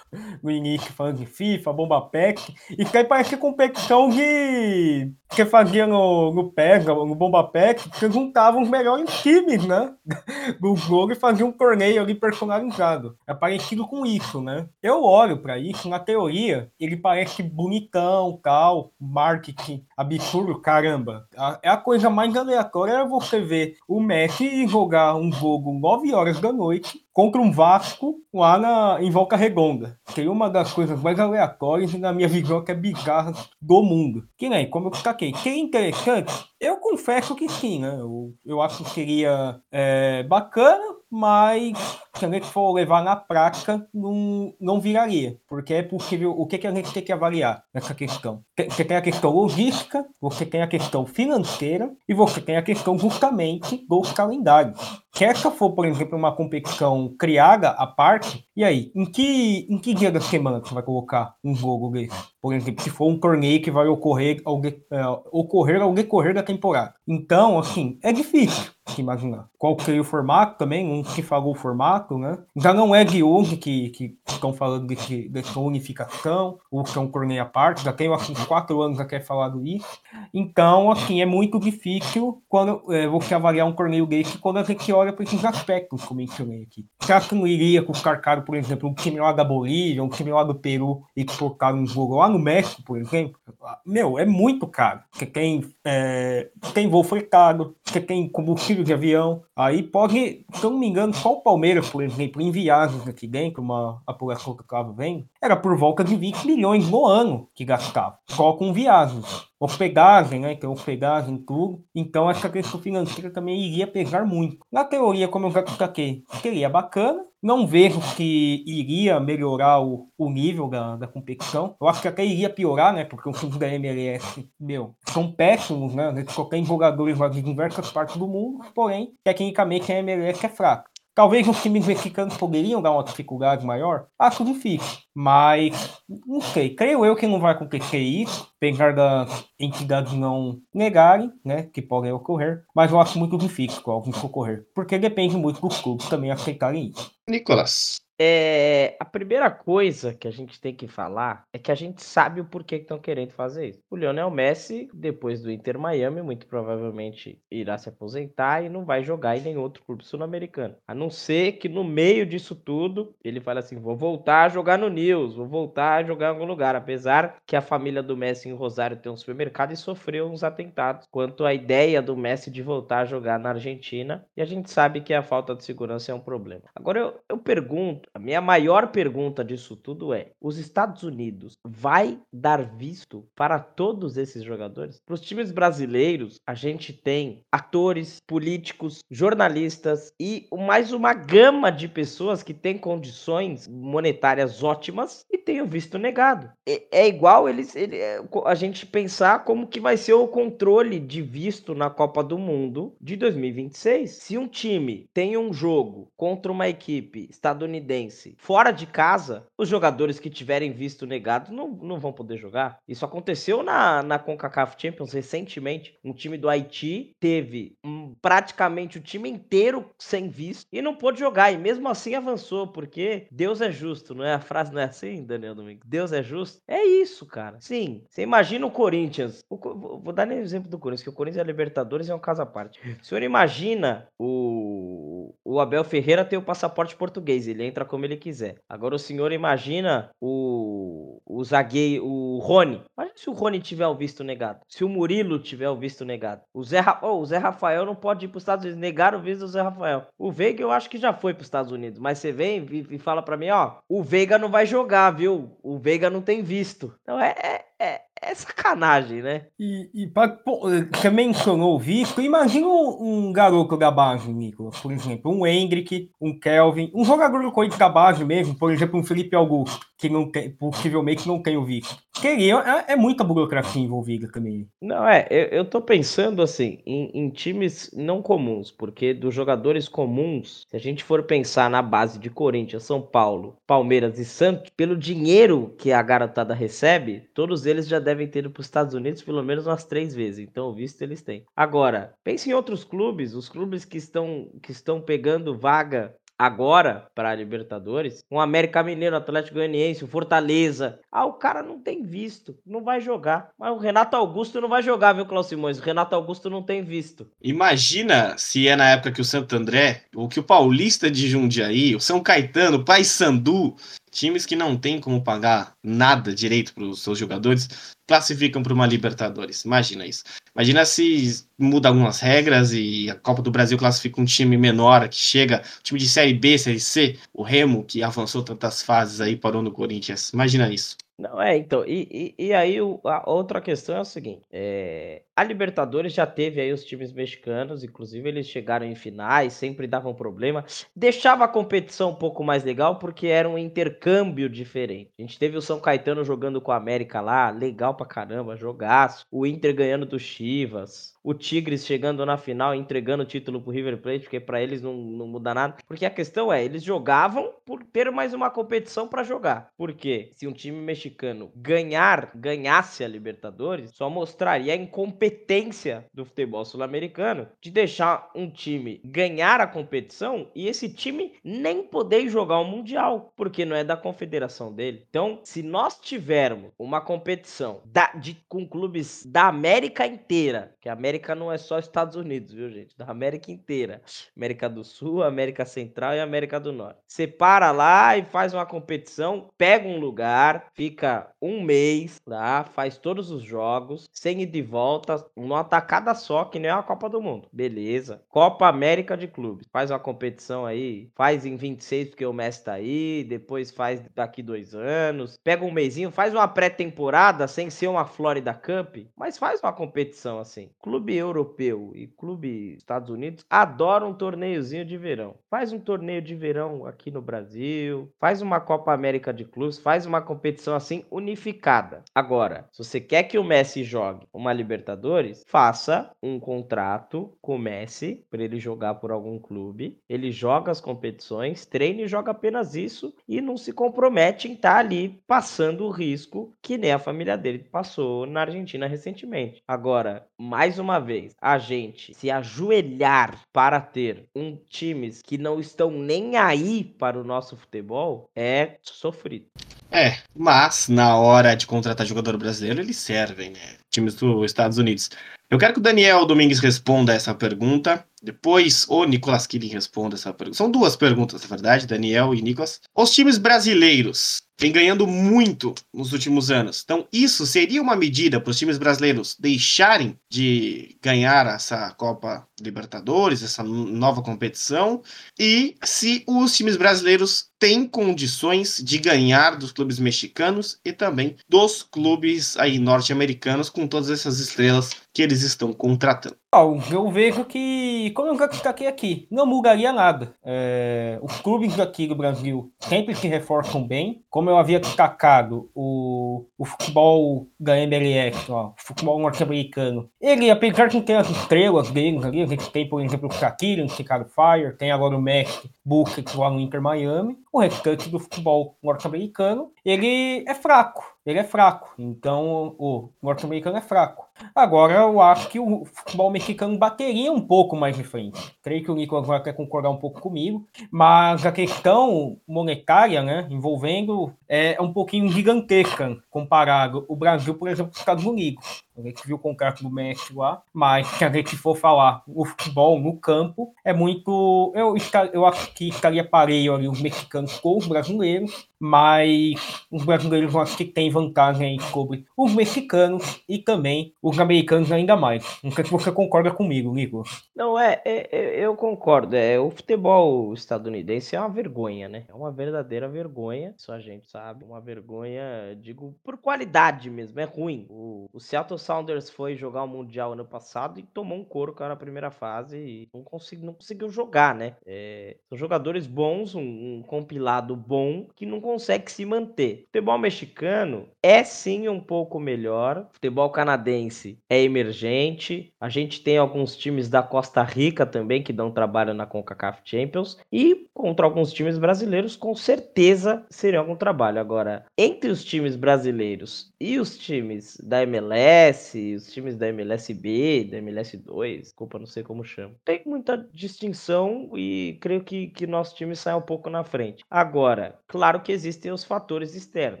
do início, falando de FIFA, Bomba Pack, e que aí parece competição de que fazia no, no PEGA, no Bomba Pack, que juntavam os melhores times, né? *laughs* Do jogo e fazia um torneio ali personalizado. É parecido com isso, né? Eu olho para isso, na teoria, ele parece bonitão, tal, marketing absurdo, caramba. É a coisa mais aleatória é você ver o Messi jogar um jogo 9 horas da noite contra um Vasco lá na, em Volta Redonda. É uma das coisas mais aleatórias na minha visão, que é bizarra do mundo. Que nem, como eu destaquei, que é interessante, eu confesso que sim, né? Eu, eu acho que seria é, bacana, mas se a gente for levar na prática, não, não viraria. Porque é possível. O que, que a gente tem que avaliar nessa questão? Você tem a questão logística, você tem a questão financeira e você tem a questão justamente dos calendários. Se essa for, por exemplo, uma competição criada à parte, e aí, em que, em que dia da semana você vai colocar um jogo desse? Por exemplo, se for um torneio que vai ocorrer ao, é, ocorrer ao decorrer da temporada. Então, assim, é difícil se imaginar. Qual que é o formato também, um que falou o formato, né? Já não é de hoje que, que estão falando de, dessa unificação, ou que é um torneio à parte, já tem assim, quatro anos já quer falado isso. Então, assim, é muito difícil quando é, você avaliar um torneio desse quando a gente olha para esses aspectos que eu mencionei aqui. Será que não iria custar caro, por exemplo, um time lá da Bolívia, um time lá do Peru e que colocaram um jogo lá no México, por exemplo? Meu, é muito caro. Você tem, é, tem voo fretado, você tem combustível de avião. Aí pode, se eu não me engano, só o Palmeiras, por exemplo, em viagens aqui dentro, uma apuração que eu estava vendo, era por volta de 20 milhões no ano que gastava, só com viagens hospedagem, né? Então, hospedagem, tudo. Então, essa questão financeira também iria pesar muito. Na teoria, como eu já destaquei, seria bacana. Não vejo que iria melhorar o, o nível da, da competição. Eu acho que até iria piorar, né? Porque os *laughs* times da MLS, meu, são péssimos, né? Eles só tem jogadores lá de diversas partes do mundo, porém, tecnicamente a MLS é fraca. Talvez os times mexicanos poderiam dar uma dificuldade maior? Acho difícil. Mas, não sei, creio eu que não vai acontecer isso, apesar das entidades não negarem, né, que podem ocorrer. Mas eu acho muito difícil que alguns ocorrer, porque depende muito dos clubes também aceitarem isso. Nicolas. É, a primeira coisa que a gente tem que falar é que a gente sabe o porquê que estão querendo fazer isso. O Lionel Messi, depois do Inter Miami, muito provavelmente irá se aposentar e não vai jogar em nenhum outro clube sul-americano. A não ser que no meio disso tudo ele fale assim: vou voltar a jogar no News, vou voltar a jogar em algum lugar. Apesar que a família do Messi em Rosário tem um supermercado e sofreu uns atentados quanto à ideia do Messi de voltar a jogar na Argentina. E a gente sabe que a falta de segurança é um problema. Agora eu, eu pergunto a minha maior pergunta disso tudo é: os Estados Unidos vai dar visto para todos esses jogadores? Para os times brasileiros, a gente tem atores, políticos, jornalistas e mais uma gama de pessoas que têm condições monetárias ótimas e tem o visto negado. É, é igual eles, ele, é, a gente pensar como que vai ser o controle de visto na Copa do Mundo de 2026. Se um time tem um jogo contra uma equipe estadunidense fora de casa, os jogadores que tiverem visto negado não, não vão poder jogar. Isso aconteceu na, na CONCACAF Champions recentemente. Um time do Haiti teve um, praticamente o time inteiro sem visto e não pôde jogar. E mesmo assim avançou, porque Deus é justo, não é? A frase não é assim, Daniel Domingues? Deus é justo? É isso, cara. Sim. Você imagina o Corinthians. O, vou dar o exemplo do Corinthians, que o Corinthians é Libertadores é um caso à parte. O senhor imagina o, o Abel Ferreira ter o passaporte português, ele entra como ele quiser. Agora o senhor imagina o, o zagueiro, o Rony. Imagina se o Rony tiver o visto negado. Se o Murilo tiver o visto negado. O Zé, oh, o Zé Rafael não pode ir para os Estados Unidos. Negaram o visto do Zé Rafael. O Veiga eu acho que já foi para os Estados Unidos. Mas você vem e, e fala para mim, ó, o Veiga não vai jogar, viu? O Veiga não tem visto. Então é, é, é é sacanagem, né? E, e pra, pô, você mencionou o visto, imagina um, garoto da base, Nicolas, por exemplo, um Hendrick, um Kelvin, um jogador do Corinthians da base mesmo, por exemplo, um Felipe Augusto, que não tem, possivelmente não tem o visto. Queria, é, é muita burocracia envolvida também. Não, é, eu, eu tô pensando assim, em, em times não comuns, porque dos jogadores comuns, se a gente for pensar na base de Corinthians, São Paulo, Palmeiras e Santos, pelo dinheiro que a garotada recebe, todos eles já devem devem ter ido para os Estados Unidos pelo menos umas três vezes. Então, o visto eles têm. Agora, pense em outros clubes, os clubes que estão, que estão pegando vaga agora para a Libertadores, um América Mineiro, Atlético Goianiense, Fortaleza. Ah, o cara não tem visto, não vai jogar. Mas o Renato Augusto não vai jogar, viu, Cláudio Simões? O Renato Augusto não tem visto. Imagina se é na época que o Santo André, ou que o Paulista de Jundiaí, o São Caetano, o Paysandu times que não têm como pagar nada direito para os seus jogadores classificam para uma Libertadores. Imagina isso. Imagina se muda algumas regras e a Copa do Brasil classifica um time menor que chega, time de Série B, Série C, o Remo, que avançou tantas fases aí, parou no Corinthians. Imagina isso. Não, é, então, e, e, e aí o, a outra questão é o seguinte, é, a Libertadores já teve aí os times mexicanos, inclusive eles chegaram em finais, sempre davam problema, deixava a competição um pouco mais legal porque era um intercâmbio diferente. A gente teve o São Caetano jogando com a América lá, legal pra caramba, jogaço, o Inter ganhando do Chivas, o Tigres chegando na final entregando o título pro River Plate, porque para eles não, não muda nada. Porque a questão é, eles jogavam por ter mais uma competição para jogar. Porque se um time mexicano ganhar, ganhasse a Libertadores, só mostraria a incompetência do futebol sul-americano de deixar um time ganhar a competição e esse time nem poder jogar o Mundial, porque não é da confederação dele. Então, se nós tivermos uma competição da, de, com clubes da América inteira, que a América América não é só Estados Unidos, viu, gente? Da América inteira. América do Sul, América Central e América do Norte. Você para lá e faz uma competição, pega um lugar, fica um mês lá, faz todos os jogos, sem ir de volta, uma tacada só, que nem a Copa do Mundo. Beleza. Copa América de Clubes. Faz uma competição aí, faz em 26, porque o Messi tá aí, depois faz daqui dois anos. Pega um mêsinho, faz uma pré-temporada sem ser uma Florida Cup, mas faz uma competição assim. Clube clube europeu e clube Estados Unidos adoram um torneiozinho de verão. Faz um torneio de verão aqui no Brasil, faz uma Copa América de Clubes, faz uma competição assim unificada. Agora, se você quer que o Messi jogue uma Libertadores, faça um contrato com o Messi para ele jogar por algum clube. Ele joga as competições, treina e joga apenas isso e não se compromete em estar tá ali passando o risco que nem a família dele passou na Argentina recentemente. Agora, mais uma uma vez a gente se ajoelhar para ter um times que não estão nem aí para o nosso futebol é sofrido. É, mas na hora de contratar jogador brasileiro, eles servem, né? Times dos Estados Unidos. Eu quero que o Daniel Domingues responda essa pergunta. Depois o Nicolas Killing responda essa pergunta. São duas perguntas, na verdade, Daniel e Nicolas. Os times brasileiros vêm ganhando muito nos últimos anos. Então, isso seria uma medida para os times brasileiros deixarem de ganhar essa Copa Libertadores, essa nova competição, e se os times brasileiros têm condições de ganhar dos clubes mexicanos e também dos clubes aí norte-americanos com todas essas estrelas que eles estão contratando. Eu vejo que, como eu já destaquei aqui, não mudaria nada. É, os clubes aqui do Brasil sempre se reforçam bem. Como eu havia destacado, o, o futebol da MLS, ó, o futebol norte-americano, ele, apesar de ter as estrelas deles ali, a gente tem, por exemplo, o Shakira no Chicago Fire, tem agora o Messi Busquets lá no Inter Miami, o restante do futebol norte-americano, ele é fraco ele é fraco. Então, o norte-americano é fraco. Agora, eu acho que o futebol mexicano bateria um pouco mais de frente. Creio que o Nicolas vai até concordar um pouco comigo. Mas a questão monetária, né, envolvendo, é um pouquinho gigantesca comparado o Brasil, por exemplo, com os Estados Unidos. A gente viu o contrato do Messi lá, mas se a gente for falar o futebol no campo, é muito. Eu, eu acho que estaria pareio ali os mexicanos com os brasileiros, mas os brasileiros eu acho que têm vantagem sobre os mexicanos e também os americanos ainda mais. Não sei se você concorda comigo, Nico. Não, é, é, é, eu concordo. É, o futebol estadunidense é uma vergonha, né? É uma verdadeira vergonha, isso a gente sabe. Uma vergonha, digo, por qualidade mesmo, é ruim. O, o Seattle Sounders foi jogar o Mundial ano passado e tomou um couro, cara, na primeira fase e não, consegui, não conseguiu jogar, né? É, são jogadores bons, um, um compilado bom que não consegue se manter. O futebol mexicano é sim um pouco melhor. O futebol canadense é emergente. A gente tem alguns times da Costa Rica também que dão trabalho na CONCACAF Champions e contra alguns times brasileiros com certeza seriam algum trabalho. Agora, entre os times brasileiros e os times da MLS, os times da MLSB, da MLS2, desculpa, não sei como chama. Tem muita distinção e creio que, que nosso time sai um pouco na frente. Agora, claro que existem os fatores externos: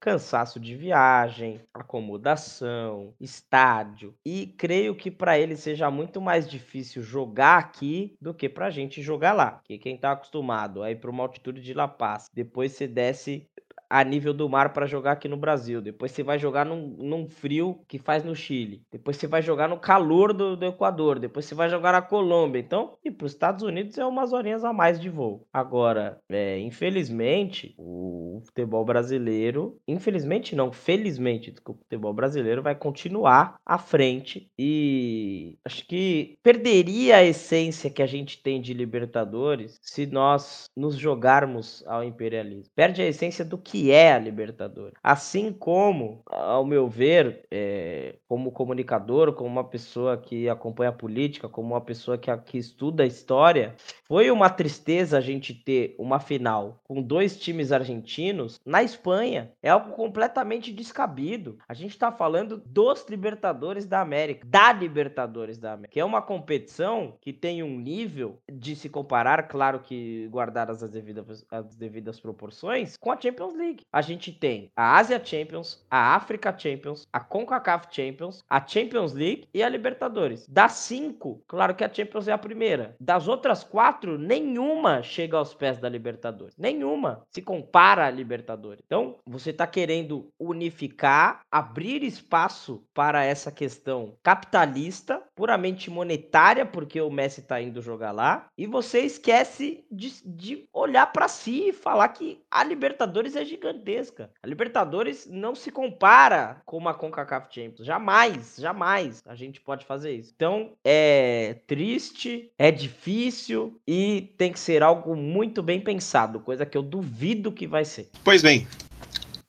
cansaço de viagem, acomodação, estádio. E creio que para ele seja muito mais difícil jogar aqui do que para a gente jogar lá. Que quem está acostumado a ir para uma altitude de La Paz, depois você desce a nível do mar para jogar aqui no Brasil. Depois você vai jogar num, num, frio que faz no Chile. Depois você vai jogar no calor do, do Equador. Depois você vai jogar na Colômbia. Então, e para os Estados Unidos é umas horinhas a mais de voo. Agora, é, infelizmente, o futebol brasileiro, infelizmente não, felizmente, o futebol brasileiro vai continuar à frente e acho que perderia a essência que a gente tem de Libertadores se nós nos jogarmos ao imperialismo. Perde a essência do que que é a Libertadores. Assim como, ao meu ver, é, como comunicador, como uma pessoa que acompanha a política, como uma pessoa que, que estuda a história, foi uma tristeza a gente ter uma final com dois times argentinos na Espanha. É algo completamente descabido. A gente está falando dos Libertadores da América, da Libertadores da América, que é uma competição que tem um nível de se comparar, claro que guardadas as devidas, as devidas proporções, com a Champions League. A gente tem a Asia Champions, a Africa Champions, a CONCACAF Champions, a Champions League e a Libertadores. Das cinco, claro que a Champions é a primeira. Das outras quatro, nenhuma chega aos pés da Libertadores. Nenhuma se compara à Libertadores. Então, você está querendo unificar, abrir espaço para essa questão capitalista, puramente monetária, porque o Messi está indo jogar lá, e você esquece de, de olhar para si e falar que a Libertadores é gigantesca. A Libertadores não se compara com uma CONCACAF Champions. Jamais, jamais a gente pode fazer isso. Então, é triste, é difícil e tem que ser algo muito bem pensado, coisa que eu duvido que vai ser. Pois bem,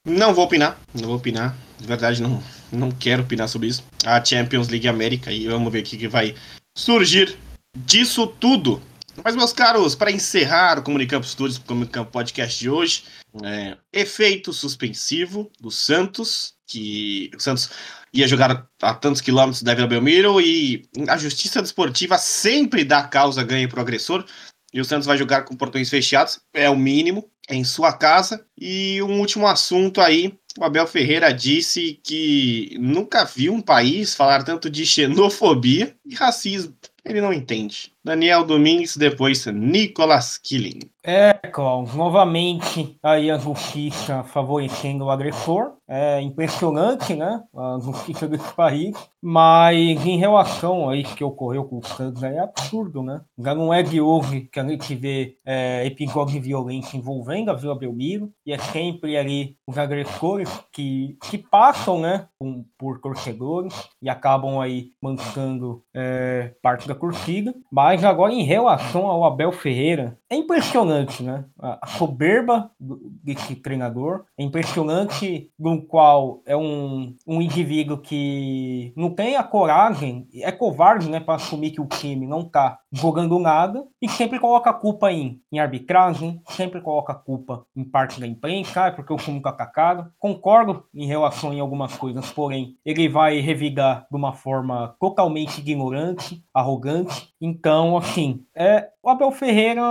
não vou opinar, não vou opinar. De verdade, não, não quero opinar sobre isso. A Champions League América, e vamos ver o que vai surgir disso tudo. Mas, meus caros, para encerrar o Comunicampo Studios, o Comunicampo Podcast de hoje, é, efeito suspensivo do Santos, que o Santos ia jogar a tantos quilômetros da Vila Belmiro e a justiça desportiva sempre dá causa ganha para o agressor e o Santos vai jogar com portões fechados, é o mínimo, é em sua casa. E um último assunto aí, o Abel Ferreira disse que nunca viu um país falar tanto de xenofobia e racismo. Ele não entende. Daniel Domingues, depois Nicolas Killing. É, Klaus, novamente aí a justiça favorecendo o agressor. É impressionante, né? A justiça desse país. Mas em relação a isso que ocorreu com o Santos, é absurdo, né? Já não é de hoje que a gente vê é, episódios de violência envolvendo a Vila Belmiro. E é sempre ali os agressores que, que passam, né? Por, por torcedores e acabam aí mancando é, parte da curtida. Mas agora em relação ao Abel Ferreira, é impressionante, né? A soberba desse treinador. É impressionante no qual é um, um indivíduo que não tem a coragem, é covarde, né, para assumir que o time não tá jogando nada e sempre coloca a culpa em, em arbitragem, sempre coloca a culpa em parte da imprensa, ah, porque o time tá atacado. Concordo em relação em algumas coisas, porém, ele vai revigar de uma forma totalmente ignorante, arrogante. Então, assim, é, o Abel Ferreira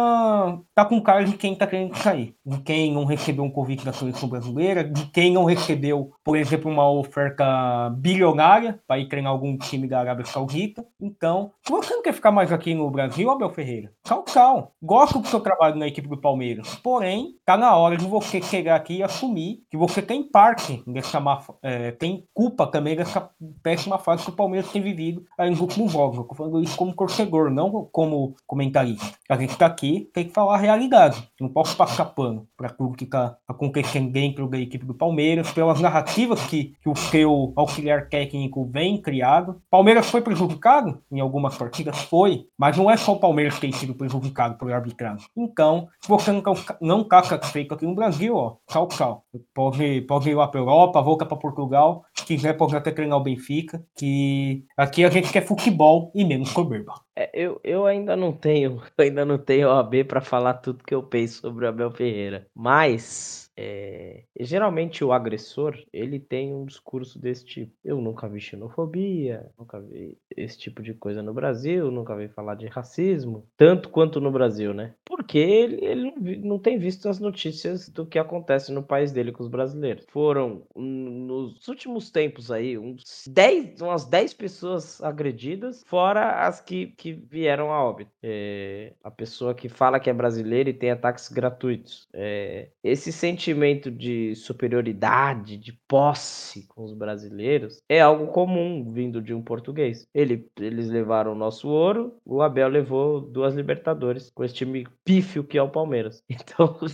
tá com cara de quem tá querendo sair, de quem não recebeu um convite da seleção brasileira, de quem não recebeu, por exemplo, uma oferta bilionária para ir treinar algum time da Arábia Saudita. Então, se você não quer ficar mais aqui no Brasil, Abel Ferreira, tchau, tchau. Gosto do seu trabalho na equipe do Palmeiras, porém, tá na hora de você chegar aqui e assumir que você tem parte dessa má, é, tem culpa também dessa péssima fase que o Palmeiras tem vivido aí nos últimos jogos. Eu tô falando isso como torcedor, não como comentarista. A gente tá aqui, tem que falar a realidade. Não posso passar pano para tudo que tá acontecendo dentro da equipe do Palmeiras, pelas narrativas que, que o seu auxiliar técnico vem criado. Palmeiras foi prejudicado em algumas partidas? Foi, mas não é só o Palmeiras que tem sido prejudicado por arbitragem. Então, se você não, não tá satisfeito aqui no Brasil, ó, tchau, tchau. Pode, pode ir lá para Europa, volta para Portugal. Se quiser, pode até treinar o Benfica, que aqui a gente quer futebol e menos soberba. É, eu, eu ainda não tenho, *laughs* ainda não tenho OAB para falar tudo que eu penso sobre o Abel Ferreira. Mas é, geralmente o agressor ele tem um discurso desse tipo. Eu nunca vi xenofobia, nunca vi esse tipo de coisa no Brasil, nunca vi falar de racismo, tanto quanto no Brasil, né? Porque ele, ele não, não, tem visto as notícias do que acontece no país dele com os brasileiros. Foram nos últimos tempos aí uns 10, umas 10 pessoas agredidas, fora as que, que vieram a óbito. É, a pessoa que fala que é brasileira e tem ataques gratuitos. É, esse sentimento sentimento de superioridade, de posse com os brasileiros é algo comum vindo de um português. Ele, eles levaram o nosso ouro, o Abel levou duas Libertadores com esse time pífio que é o Palmeiras. *laughs* Então, o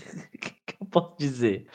que eu posso dizer?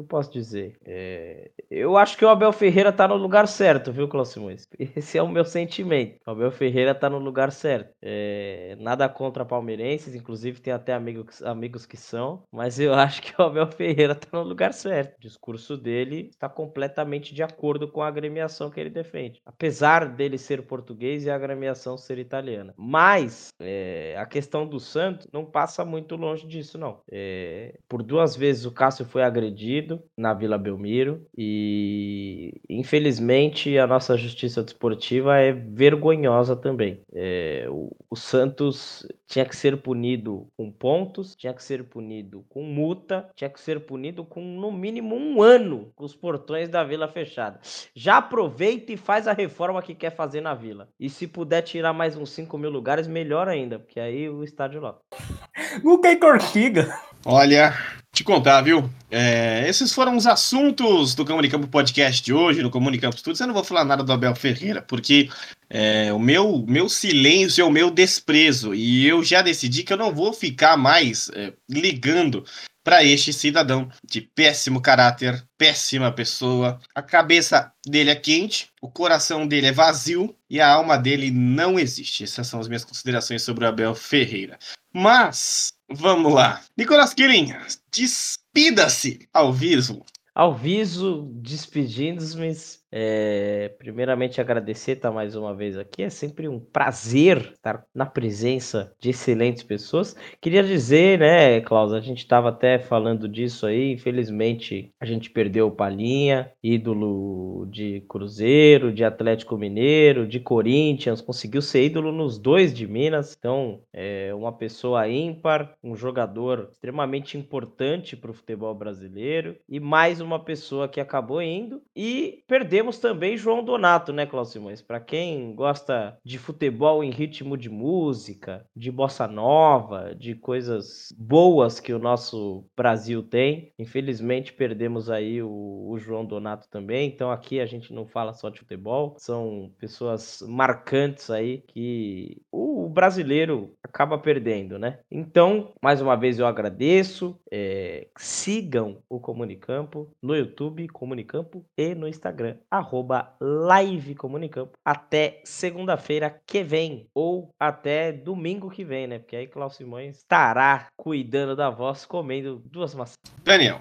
Eu posso dizer? É... Eu acho que o Abel Ferreira tá no lugar certo, viu, Cláudio Simões? *laughs* Esse é o meu sentimento. O Abel Ferreira tá no lugar certo. É... Nada contra palmeirenses, inclusive tem até amigos, amigos que são, mas eu *laughs* acho que o Abel Ferreira tá no lugar certo. O discurso dele está completamente de acordo com a agremiação que ele defende. Apesar dele ser português e a agremiação ser italiana. Mas é... a questão do Santos não passa muito longe disso, não. É... Por duas vezes o Cássio foi agredido na Vila Belmiro e infelizmente a nossa justiça desportiva é vergonhosa também. É... O... o Santos tinha que ser punido com pontos, tinha que ser punido com multa, tinha que ser punido com no mínimo um ano com os portões da vila fechados. Já aproveita e faz a reforma que quer fazer na vila. E se puder tirar mais uns 5 mil lugares, melhor ainda, porque aí o estádio lá. Não tem torcida. Olha, te contar, viu? É, esses foram os assuntos do Comunicampo Podcast de hoje, no Comunicampo Studios. Eu não vou falar nada do Abel Ferreira, porque é, o meu, meu silêncio é o meu desprezo. E eu já decidi que eu não vou ficar mais é, ligando para este cidadão de péssimo caráter, péssima pessoa. A cabeça dele é quente, o coração dele é vazio e a alma dele não existe. Essas são as minhas considerações sobre o Abel Ferreira. Mas, vamos lá. Nicolas Killing, despida-se ao vivo. Ao viso, despedindo-me é, primeiramente agradecer estar mais uma vez aqui. É sempre um prazer estar na presença de excelentes pessoas. Queria dizer, né, Klaus, a gente estava até falando disso aí. Infelizmente, a gente perdeu o Palinha, ídolo de Cruzeiro, de Atlético Mineiro, de Corinthians. Conseguiu ser ídolo nos dois de Minas. Então, é uma pessoa ímpar, um jogador extremamente importante para o futebol brasileiro e mais uma pessoa que acabou indo e perdeu temos também João Donato, né, Cláudio Simões? Para quem gosta de futebol em ritmo de música, de bossa nova, de coisas boas que o nosso Brasil tem. Infelizmente perdemos aí o, o João Donato também. Então aqui a gente não fala só de futebol, são pessoas marcantes aí que o brasileiro acaba perdendo, né? Então, mais uma vez eu agradeço. É, sigam o Comunicampo no YouTube, Comunicampo, e no Instagram, arroba Live Comunicampo. Até segunda-feira que vem, ou até domingo que vem, né? Porque aí Cláudio Simões estará cuidando da voz, comendo duas maçãs. Daniel.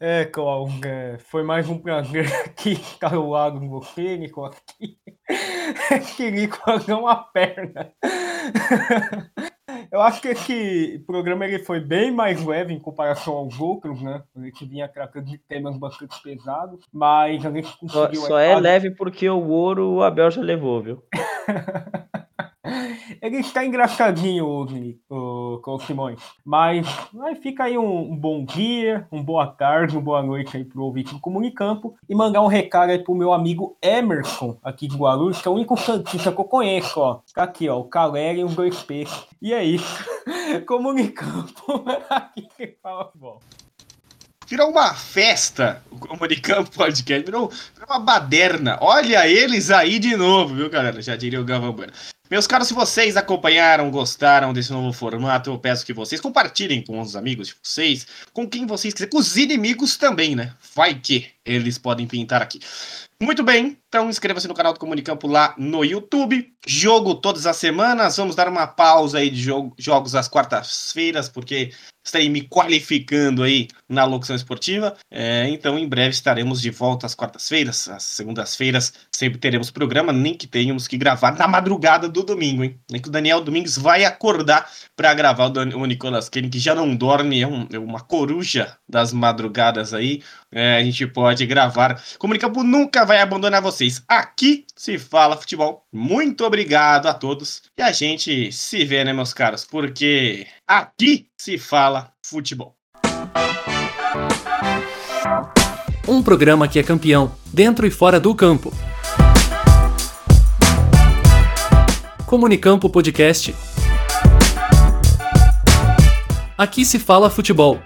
É, Cláudio, é, foi mais um prazer *laughs* aqui estar ao lado de você, Nico, aqui. *laughs* que Nico não a perna. *laughs* Eu acho que esse programa ele foi bem mais leve em comparação aos outros, né? A gente vinha tratando de temas bastante pesados, mas a gente conseguiu. Só, só é leve porque o ouro o Abel já levou, viu? *laughs* Ele está engraçadinho hoje, o, o Simões. Mas, fica aí um, um, bom dia, uma boa tarde, uma boa noite aí pro ouvinte do Comunicampo. E mandar um recado aí pro meu amigo Emerson, aqui de Guarulhos, que é o único santista que eu conheço, ó. Tá aqui, ó, o Caleri e os dois peixes. E é isso. *laughs* Comunicampo. *laughs* aqui que fala bom virou uma festa o Comunicampo Podcast, virou, virou, uma baderna. Olha eles aí de novo, viu, galera? Já diria o Galvão Bueno. Meus caros, se vocês acompanharam, gostaram desse novo formato, eu peço que vocês compartilhem com os amigos de vocês, com quem vocês quiserem, com os inimigos também, né? Vai que eles podem pintar aqui. Muito bem, então inscreva-se no canal do Comunicampo lá no YouTube. Jogo todas as semanas. Vamos dar uma pausa aí de jogo, jogos às quartas-feiras, porque estarei me qualificando aí na locução esportiva. É, então, em breve estaremos de volta às quartas-feiras. Às segundas-feiras sempre teremos programa, nem que tenhamos que gravar na madrugada do domingo, hein? Nem que o Daniel Domingues vai acordar para gravar o, o Nicolas Kenny, que já não dorme, é, um, é uma coruja das madrugadas aí. É, a gente pode gravar. Comunicampo nunca vai abandonar vocês. Aqui se fala futebol. Muito obrigado a todos. E a gente se vê, né, meus caros? Porque aqui se fala futebol. Um programa que é campeão, dentro e fora do campo. Comunicampo Podcast. Aqui se fala futebol.